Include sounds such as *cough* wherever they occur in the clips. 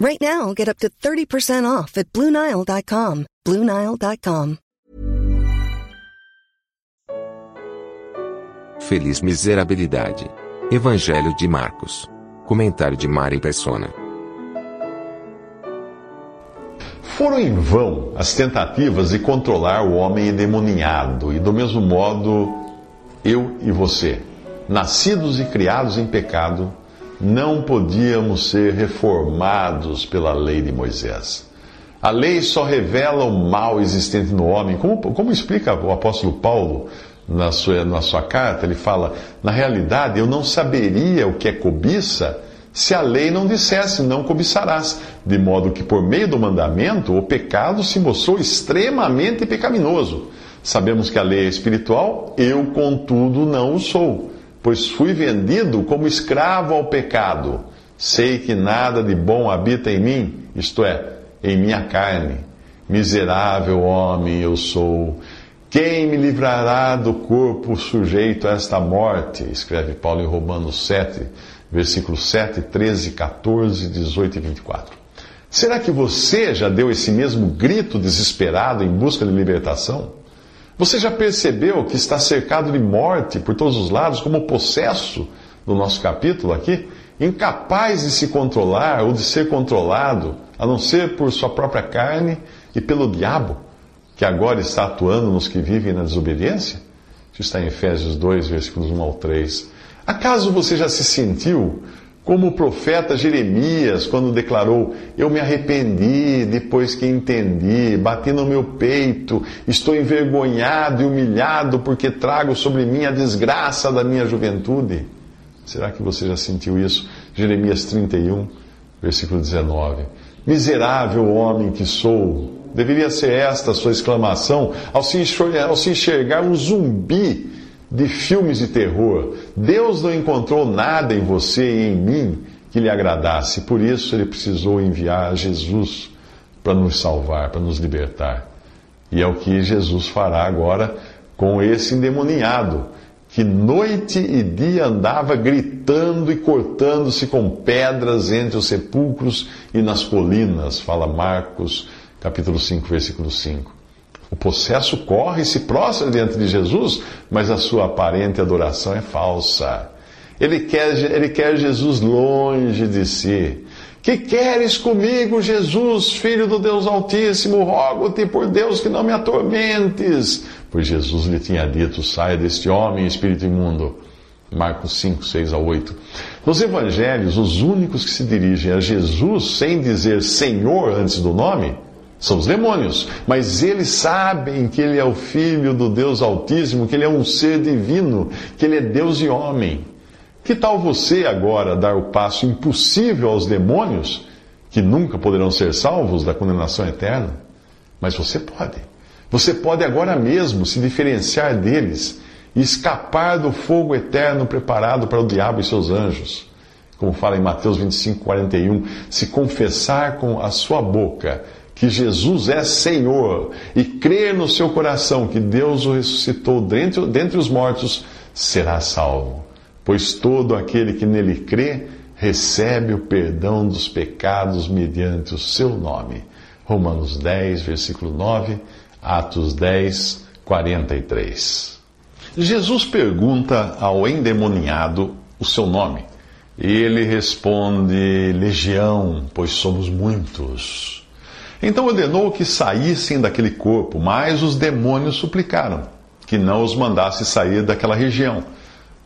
Right now, get up to 30% off at BlueNile.com. BlueNile.com. Feliz miserabilidade. Evangelho de Marcos. Comentário de Mari Persona. Foram em vão as tentativas de controlar o homem endemoniado, e do mesmo modo, eu e você, nascidos e criados em pecado, não podíamos ser reformados pela lei de Moisés. A lei só revela o mal existente no homem. Como, como explica o apóstolo Paulo na sua, na sua carta? Ele fala: na realidade, eu não saberia o que é cobiça se a lei não dissesse, não cobiçarás. De modo que, por meio do mandamento, o pecado se mostrou extremamente pecaminoso. Sabemos que a lei é espiritual, eu, contudo, não o sou, pois fui vendido como escravo ao pecado. Sei que nada de bom habita em mim, isto é, em minha carne. Miserável homem eu sou. Quem me livrará do corpo sujeito a esta morte? Escreve Paulo em Romanos 7, versículos 7, 13, 14, 18 e 24. Será que você já deu esse mesmo grito desesperado em busca de libertação? Você já percebeu que está cercado de morte por todos os lados, como possesso no nosso capítulo aqui? Incapaz de se controlar ou de ser controlado a não ser por sua própria carne e pelo diabo, que agora está atuando nos que vivem na desobediência? Isso está em Efésios 2, versículos 1 ao 3. Acaso você já se sentiu como o profeta Jeremias, quando declarou: Eu me arrependi depois que entendi, bati no meu peito, estou envergonhado e humilhado porque trago sobre mim a desgraça da minha juventude? Será que você já sentiu isso? Jeremias 31, versículo 19. Miserável homem que sou. Deveria ser esta a sua exclamação ao se enxergar, um zumbi de filmes de terror. Deus não encontrou nada em você e em mim que lhe agradasse. Por isso ele precisou enviar Jesus para nos salvar, para nos libertar. E é o que Jesus fará agora com esse endemoniado que noite e dia andava gritando e cortando-se com pedras entre os sepulcros e nas colinas, fala Marcos, capítulo 5, versículo 5. O processo corre e se prostra diante de Jesus, mas a sua aparente adoração é falsa. Ele quer, ele quer Jesus longe de si. Que queres comigo, Jesus, filho do Deus Altíssimo? Rogo-te por Deus que não me atormentes. Pois Jesus lhe tinha dito: saia deste homem, espírito imundo. Marcos 5, 6 a 8. Nos evangelhos, os únicos que se dirigem a Jesus sem dizer Senhor antes do nome são os demônios. Mas eles sabem que Ele é o Filho do Deus Altíssimo, que Ele é um ser divino, que Ele é Deus e homem. Que tal você agora dar o passo impossível aos demônios, que nunca poderão ser salvos da condenação eterna? Mas você pode. Você pode agora mesmo se diferenciar deles e escapar do fogo eterno preparado para o diabo e seus anjos. Como fala em Mateus 25, 41, se confessar com a sua boca que Jesus é Senhor e crer no seu coração que Deus o ressuscitou dentre, dentre os mortos, será salvo pois todo aquele que nele crê recebe o perdão dos pecados mediante o seu nome. Romanos 10, versículo 9, Atos 10, 43. Jesus pergunta ao endemoniado o seu nome. E ele responde: Legião, pois somos muitos. Então ordenou que saíssem daquele corpo, mas os demônios suplicaram que não os mandasse sair daquela região.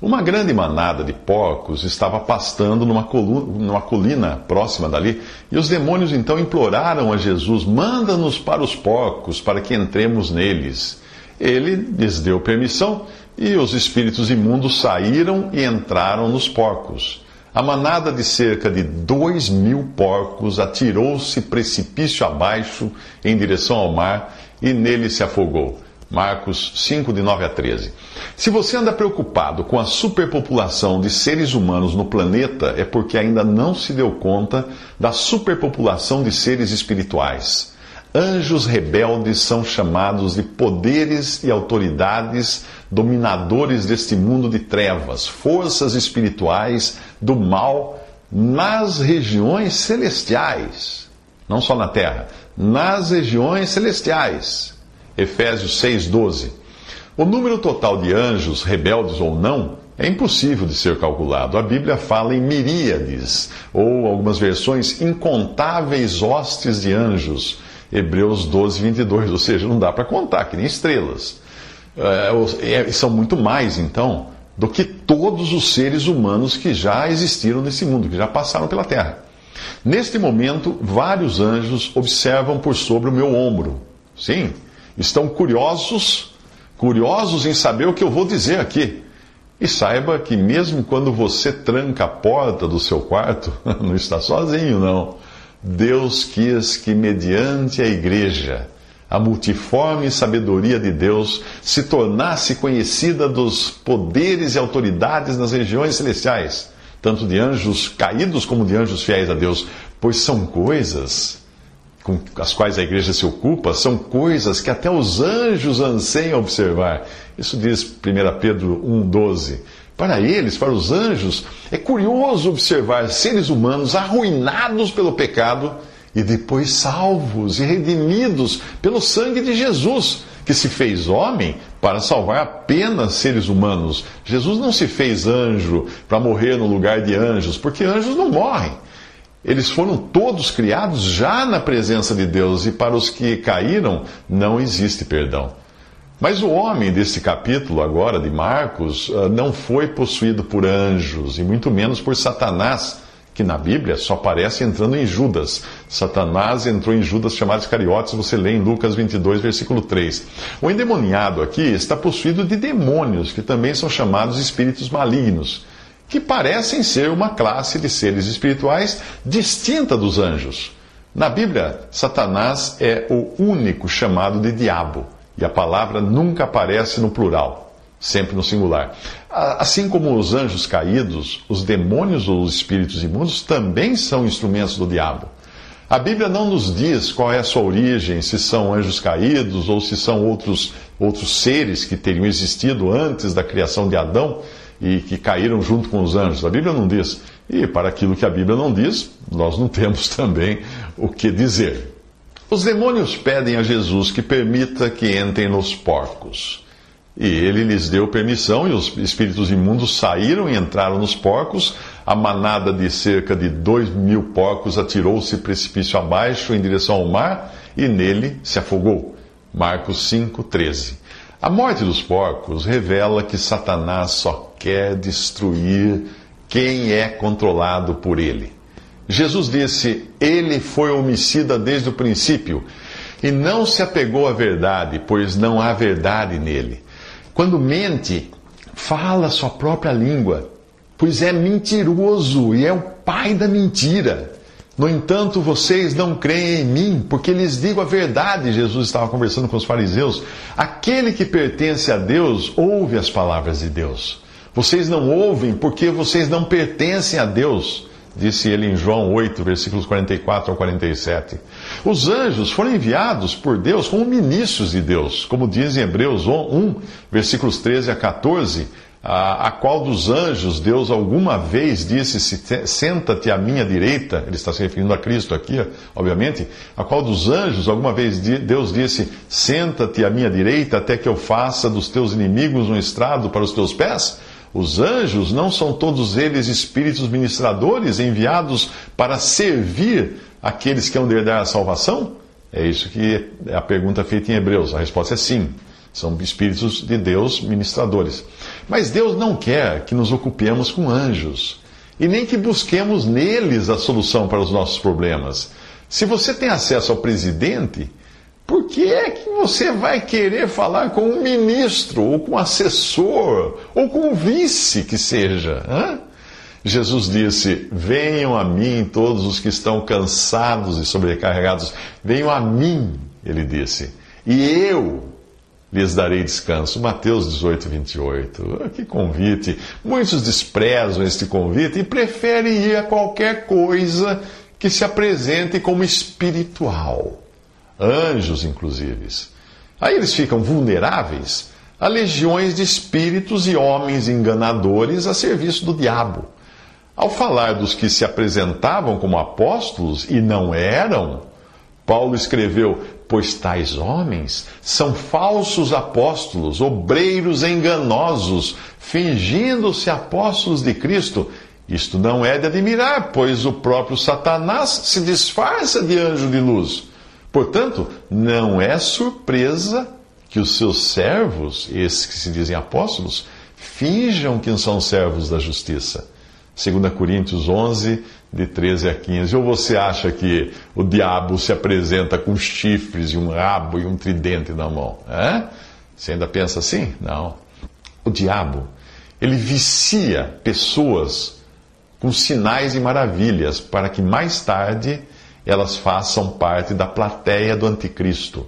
Uma grande manada de porcos estava pastando numa, coluna, numa colina próxima dali, e os demônios então imploraram a Jesus: Manda-nos para os porcos, para que entremos neles. Ele lhes deu permissão, e os espíritos imundos saíram e entraram nos porcos. A manada de cerca de dois mil porcos atirou-se precipício abaixo em direção ao mar e nele se afogou. Marcos 5, de 9 a 13. Se você anda preocupado com a superpopulação de seres humanos no planeta, é porque ainda não se deu conta da superpopulação de seres espirituais. Anjos rebeldes são chamados de poderes e autoridades dominadores deste mundo de trevas, forças espirituais do mal nas regiões celestiais. Não só na terra, nas regiões celestiais. Efésios 6,12. O número total de anjos, rebeldes ou não, é impossível de ser calculado. A Bíblia fala em miríades, ou algumas versões, incontáveis hostes de anjos Hebreus 12, 22. Ou seja, não dá para contar, que nem estrelas. É, é, são muito mais, então, do que todos os seres humanos que já existiram nesse mundo, que já passaram pela Terra. Neste momento, vários anjos observam por sobre o meu ombro. Sim, estão curiosos, curiosos em saber o que eu vou dizer aqui. E saiba que mesmo quando você tranca a porta do seu quarto, *laughs* não está sozinho, não. Deus quis que, mediante a igreja, a multiforme sabedoria de Deus se tornasse conhecida dos poderes e autoridades nas regiões celestiais, tanto de anjos caídos como de anjos fiéis a Deus, pois são coisas com as quais a igreja se ocupa, são coisas que até os anjos anseiam observar. Isso diz 1 Pedro 1,12. Para eles, para os anjos, é curioso observar seres humanos arruinados pelo pecado e depois salvos e redimidos pelo sangue de Jesus, que se fez homem para salvar apenas seres humanos. Jesus não se fez anjo para morrer no lugar de anjos, porque anjos não morrem. Eles foram todos criados já na presença de Deus e para os que caíram não existe perdão. Mas o homem desse capítulo agora de Marcos ah, não foi possuído por anjos e muito menos por Satanás, que na Bíblia só aparece entrando em Judas. Satanás entrou em Judas chamado Iscariotes, você lê em Lucas 22, versículo 3. O endemoniado aqui está possuído de demônios, que também são chamados espíritos malignos, que parecem ser uma classe de seres espirituais distinta dos anjos. Na Bíblia, Satanás é o único chamado de diabo. E a palavra nunca aparece no plural, sempre no singular. Assim como os anjos caídos, os demônios ou os espíritos imundos também são instrumentos do diabo. A Bíblia não nos diz qual é a sua origem, se são anjos caídos ou se são outros, outros seres que teriam existido antes da criação de Adão e que caíram junto com os anjos. A Bíblia não diz. E para aquilo que a Bíblia não diz, nós não temos *laughs* também o que dizer. Os demônios pedem a Jesus que permita que entrem nos porcos. E ele lhes deu permissão, e os espíritos imundos saíram e entraram nos porcos. A manada de cerca de dois mil porcos atirou-se precipício abaixo em direção ao mar e nele se afogou. Marcos 5, 13. A morte dos porcos revela que Satanás só quer destruir quem é controlado por ele. Jesus disse: Ele foi homicida desde o princípio e não se apegou à verdade, pois não há verdade nele. Quando mente, fala sua própria língua, pois é mentiroso e é o pai da mentira. No entanto, vocês não creem em mim, porque lhes digo a verdade. Jesus estava conversando com os fariseus. Aquele que pertence a Deus ouve as palavras de Deus. Vocês não ouvem porque vocês não pertencem a Deus disse ele em João 8, versículos 44 ao 47. Os anjos foram enviados por Deus como ministros de Deus, como diz em Hebreus 1, versículos 13 a 14, a, a qual dos anjos Deus alguma vez disse: Senta-te à minha direita, ele está se referindo a Cristo aqui, obviamente, a qual dos anjos alguma vez Deus disse: Senta-te à minha direita até que eu faça dos teus inimigos um estrado para os teus pés? Os anjos não são todos eles espíritos ministradores enviados para servir aqueles que hão de herdar a salvação? É isso que é a pergunta feita em Hebreus. A resposta é sim. São espíritos de Deus ministradores. Mas Deus não quer que nos ocupemos com anjos e nem que busquemos neles a solução para os nossos problemas. Se você tem acesso ao presidente, por que é que você vai querer falar com um ministro, ou com um assessor, ou com um vice que seja? Hã? Jesus disse: Venham a mim todos os que estão cansados e sobrecarregados. Venham a mim, ele disse. e eu lhes darei descanso. Mateus 18, 28. Que convite! Muitos desprezam este convite e preferem ir a qualquer coisa que se apresente como espiritual. Anjos, inclusive. Aí eles ficam vulneráveis a legiões de espíritos e homens enganadores a serviço do diabo. Ao falar dos que se apresentavam como apóstolos e não eram, Paulo escreveu: Pois tais homens são falsos apóstolos, obreiros enganosos, fingindo-se apóstolos de Cristo. Isto não é de admirar, pois o próprio Satanás se disfarça de anjo de luz. Portanto, não é surpresa que os seus servos, esses que se dizem apóstolos, finjam que são servos da justiça. 2 Coríntios 11, de 13 a 15. Ou você acha que o diabo se apresenta com chifres e um rabo e um tridente na mão? É? Você ainda pensa assim? Não. O diabo, ele vicia pessoas com sinais e maravilhas para que mais tarde elas façam parte da plateia do anticristo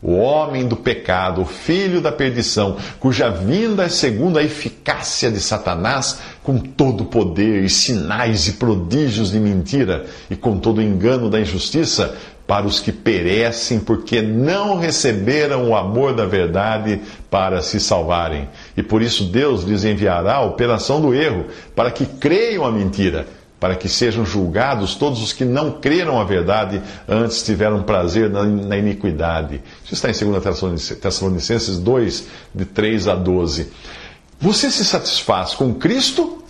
o homem do pecado, o filho da perdição, cuja vinda é segundo a eficácia de Satanás, com todo o poder e sinais e prodígios de mentira e com todo o engano da injustiça, para os que perecem porque não receberam o amor da verdade para se salvarem. E por isso Deus lhes enviará a operação do erro, para que creiam a mentira para que sejam julgados todos os que não creram a verdade, antes tiveram prazer na, iniquidade. Isso está em 2 Tessalonicenses 2, de 3 a 12. Você se satisfaz com Cristo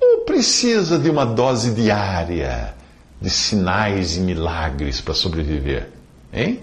ou precisa de uma dose diária de sinais e milagres para sobreviver? Hein?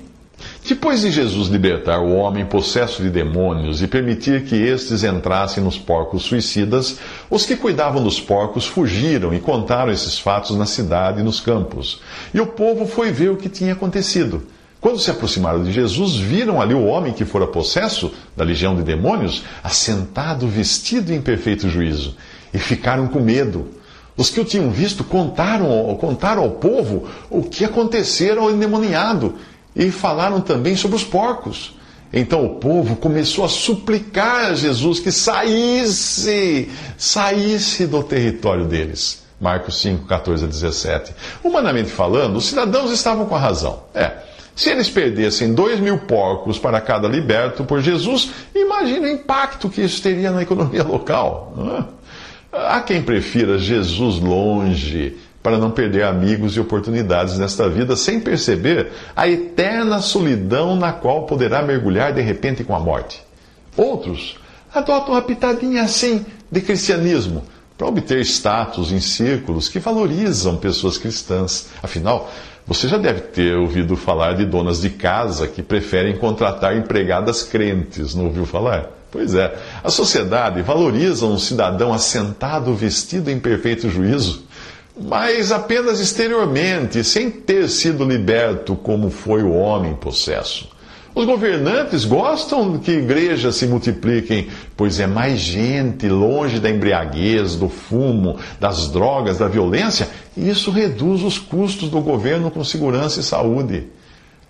Depois de Jesus libertar o homem possesso de demônios e permitir que estes entrassem nos porcos suicidas, os que cuidavam dos porcos fugiram e contaram esses fatos na cidade e nos campos. E o povo foi ver o que tinha acontecido. Quando se aproximaram de Jesus, viram ali o homem que fora possesso da legião de demônios, assentado, vestido em perfeito juízo, e ficaram com medo. Os que o tinham visto contaram, contaram ao povo o que acontecera ao endemoniado e falaram também sobre os porcos. Então o povo começou a suplicar a Jesus que saísse, saísse do território deles. Marcos 5, 14 a 17. Humanamente falando, os cidadãos estavam com a razão. É, se eles perdessem dois mil porcos para cada liberto por Jesus, imagine o impacto que isso teria na economia local. Há quem prefira Jesus longe, para não perder amigos e oportunidades nesta vida sem perceber a eterna solidão na qual poderá mergulhar de repente com a morte. Outros adotam uma pitadinha assim de cristianismo para obter status em círculos que valorizam pessoas cristãs. Afinal, você já deve ter ouvido falar de donas de casa que preferem contratar empregadas crentes, não ouviu falar? Pois é, a sociedade valoriza um cidadão assentado, vestido em perfeito juízo, mas apenas exteriormente, sem ter sido liberto como foi o homem possesso. Os governantes gostam que igrejas se multipliquem, pois é mais gente longe da embriaguez, do fumo, das drogas, da violência, e isso reduz os custos do governo com segurança e saúde.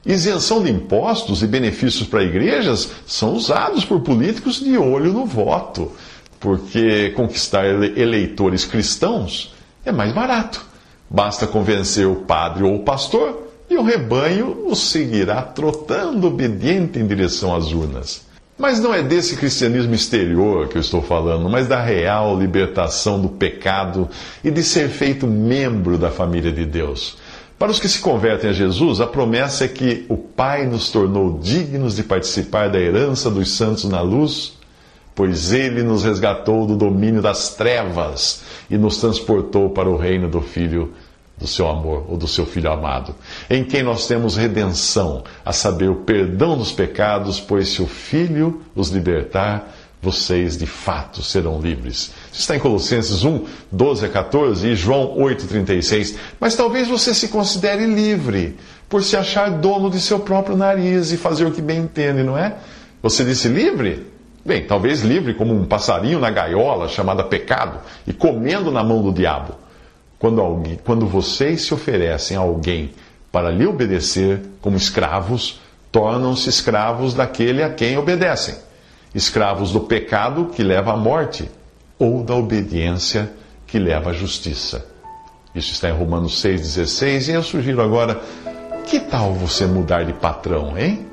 Isenção de impostos e benefícios para igrejas são usados por políticos de olho no voto, porque conquistar eleitores cristãos é mais barato. Basta convencer o padre ou o pastor e o rebanho o seguirá trotando obediente em direção às urnas. Mas não é desse cristianismo exterior que eu estou falando, mas da real libertação do pecado e de ser feito membro da família de Deus. Para os que se convertem a Jesus, a promessa é que o Pai nos tornou dignos de participar da herança dos santos na luz pois ele nos resgatou do domínio das trevas e nos transportou para o reino do Filho do seu amor, ou do seu Filho amado, em quem nós temos redenção, a saber, o perdão dos pecados, pois se o Filho os libertar, vocês de fato serão livres. Isso está em Colossenses 1, 12 a 14 e João 8, 36. Mas talvez você se considere livre por se achar dono de seu próprio nariz e fazer o que bem entende, não é? Você disse livre? Bem, talvez livre como um passarinho na gaiola chamada pecado e comendo na mão do diabo. Quando, alguém, quando vocês se oferecem a alguém para lhe obedecer como escravos, tornam-se escravos daquele a quem obedecem, escravos do pecado que leva à morte ou da obediência que leva à justiça. Isso está em Romanos 6,16 e eu sugiro agora: que tal você mudar de patrão, hein?